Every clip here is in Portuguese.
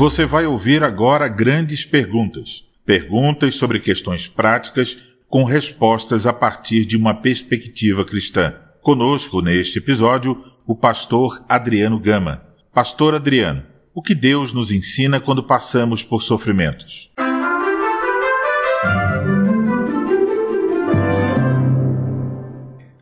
Você vai ouvir agora grandes perguntas. Perguntas sobre questões práticas com respostas a partir de uma perspectiva cristã. Conosco neste episódio, o pastor Adriano Gama. Pastor Adriano, o que Deus nos ensina quando passamos por sofrimentos?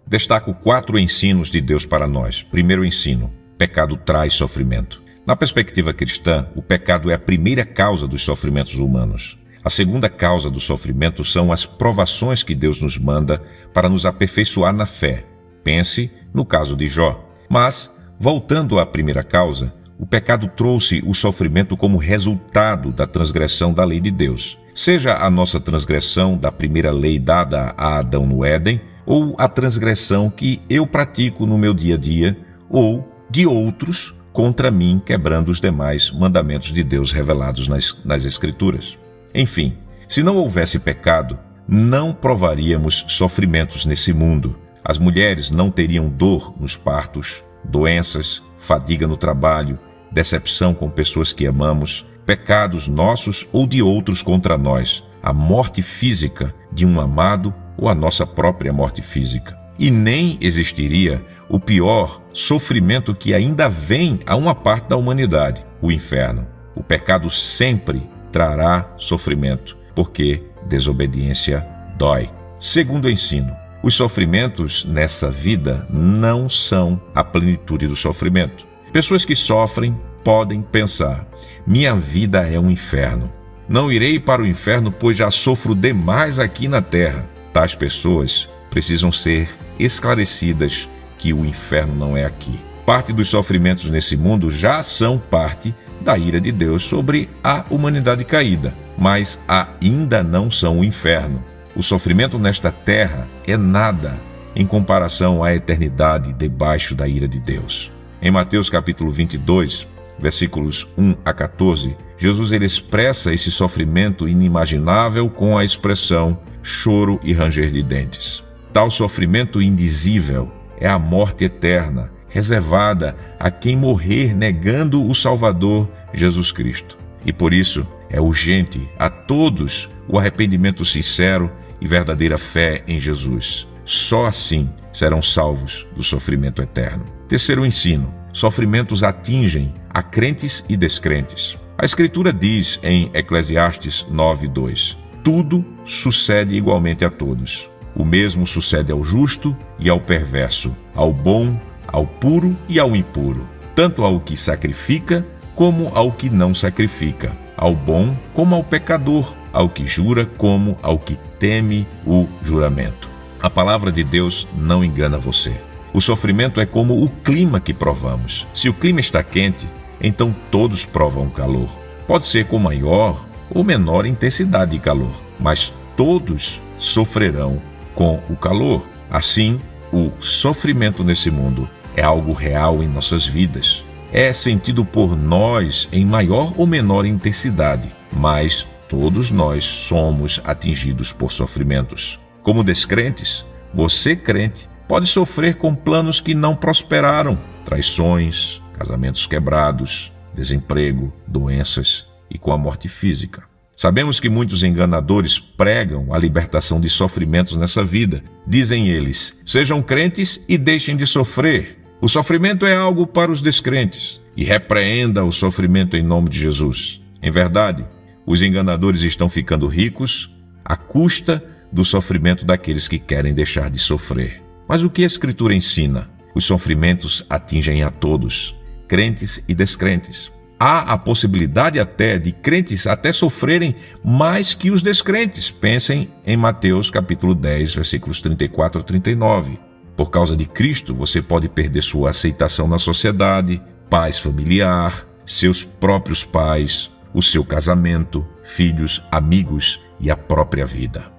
Destaco quatro ensinos de Deus para nós. Primeiro ensino: pecado traz sofrimento. Na perspectiva cristã, o pecado é a primeira causa dos sofrimentos humanos. A segunda causa do sofrimento são as provações que Deus nos manda para nos aperfeiçoar na fé. Pense no caso de Jó. Mas, voltando à primeira causa, o pecado trouxe o sofrimento como resultado da transgressão da lei de Deus. Seja a nossa transgressão da primeira lei dada a Adão no Éden, ou a transgressão que eu pratico no meu dia a dia, ou de outros contra mim, quebrando os demais mandamentos de Deus revelados nas, nas Escrituras. Enfim, se não houvesse pecado, não provaríamos sofrimentos nesse mundo. As mulheres não teriam dor nos partos, doenças, fadiga no trabalho, decepção com pessoas que amamos, pecados nossos ou de outros contra nós, a morte física de um amado ou a nossa própria morte física. E nem existiria o pior sofrimento que ainda vem a uma parte da humanidade, o inferno. O pecado sempre trará sofrimento, porque desobediência dói. Segundo ensino, os sofrimentos nessa vida não são a plenitude do sofrimento. Pessoas que sofrem podem pensar: minha vida é um inferno. Não irei para o inferno, pois já sofro demais aqui na terra. Tais pessoas precisam ser esclarecidas que o inferno não é aqui. Parte dos sofrimentos nesse mundo já são parte da ira de Deus sobre a humanidade caída, mas ainda não são o inferno. O sofrimento nesta terra é nada em comparação à eternidade debaixo da ira de Deus. Em Mateus capítulo 22, versículos 1 a 14, Jesus ele expressa esse sofrimento inimaginável com a expressão choro e ranger de dentes. Tal sofrimento indizível é a morte eterna, reservada a quem morrer negando o Salvador Jesus Cristo. E por isso é urgente a todos o arrependimento sincero e verdadeira fé em Jesus. Só assim serão salvos do sofrimento eterno. Terceiro ensino: sofrimentos atingem a crentes e descrentes. A Escritura diz em Eclesiastes 9:2: Tudo sucede igualmente a todos. O mesmo sucede ao justo e ao perverso, ao bom, ao puro e ao impuro, tanto ao que sacrifica como ao que não sacrifica, ao bom como ao pecador, ao que jura como ao que teme o juramento. A palavra de Deus não engana você. O sofrimento é como o clima que provamos. Se o clima está quente, então todos provam calor. Pode ser com maior ou menor intensidade de calor, mas todos sofrerão com o calor. Assim, o sofrimento nesse mundo é algo real em nossas vidas. É sentido por nós em maior ou menor intensidade, mas todos nós somos atingidos por sofrimentos. Como descrentes, você crente pode sofrer com planos que não prosperaram, traições, casamentos quebrados, desemprego, doenças e com a morte física. Sabemos que muitos enganadores pregam a libertação de sofrimentos nessa vida. Dizem eles: sejam crentes e deixem de sofrer. O sofrimento é algo para os descrentes e repreenda o sofrimento em nome de Jesus. Em verdade, os enganadores estão ficando ricos à custa do sofrimento daqueles que querem deixar de sofrer. Mas o que a Escritura ensina? Os sofrimentos atingem a todos, crentes e descrentes. Há a possibilidade até de crentes até sofrerem mais que os descrentes. Pensem em Mateus capítulo 10, versículos 34 a 39. Por causa de Cristo, você pode perder sua aceitação na sociedade, paz familiar, seus próprios pais, o seu casamento, filhos, amigos e a própria vida.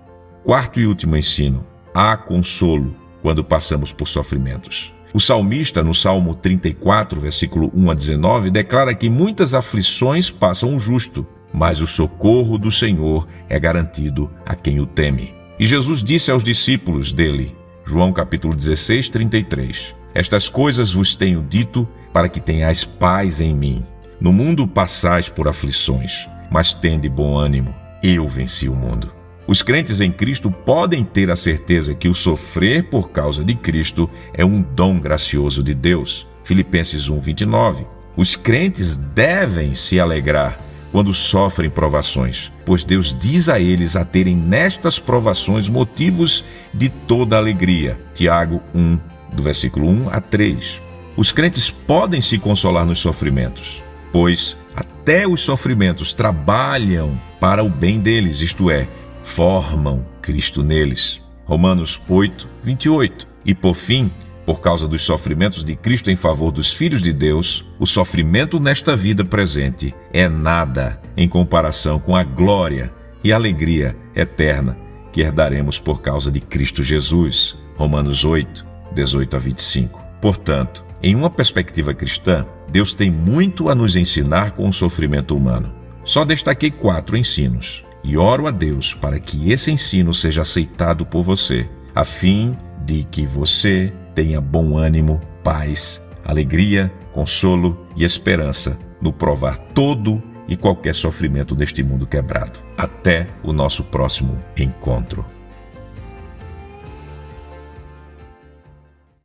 Quarto e último ensino: há consolo quando passamos por sofrimentos. O salmista, no Salmo 34, versículo 1 a 19, declara que muitas aflições passam o justo, mas o socorro do Senhor é garantido a quem o teme. E Jesus disse aos discípulos dele, João capítulo 16, 33, Estas coisas vos tenho dito para que tenhais paz em mim. No mundo passais por aflições, mas tende bom ânimo. Eu venci o mundo. Os crentes em Cristo podem ter a certeza que o sofrer por causa de Cristo é um dom gracioso de Deus. Filipenses 1:29. Os crentes devem se alegrar quando sofrem provações, pois Deus diz a eles a terem nestas provações motivos de toda alegria. Tiago 1, do versículo 1 a 3. Os crentes podem se consolar nos sofrimentos, pois até os sofrimentos trabalham para o bem deles, isto é, formam Cristo neles. Romanos 8, 28. E por fim, por causa dos sofrimentos de Cristo em favor dos filhos de Deus, o sofrimento nesta vida presente é nada em comparação com a glória e alegria eterna que herdaremos por causa de Cristo Jesus. Romanos 8, 18 a 25. Portanto, em uma perspectiva cristã, Deus tem muito a nos ensinar com o sofrimento humano. Só destaquei quatro ensinos e oro a Deus para que esse ensino seja aceitado por você, a fim de que você tenha bom ânimo, paz, alegria, consolo e esperança no provar todo e qualquer sofrimento deste mundo quebrado. Até o nosso próximo encontro.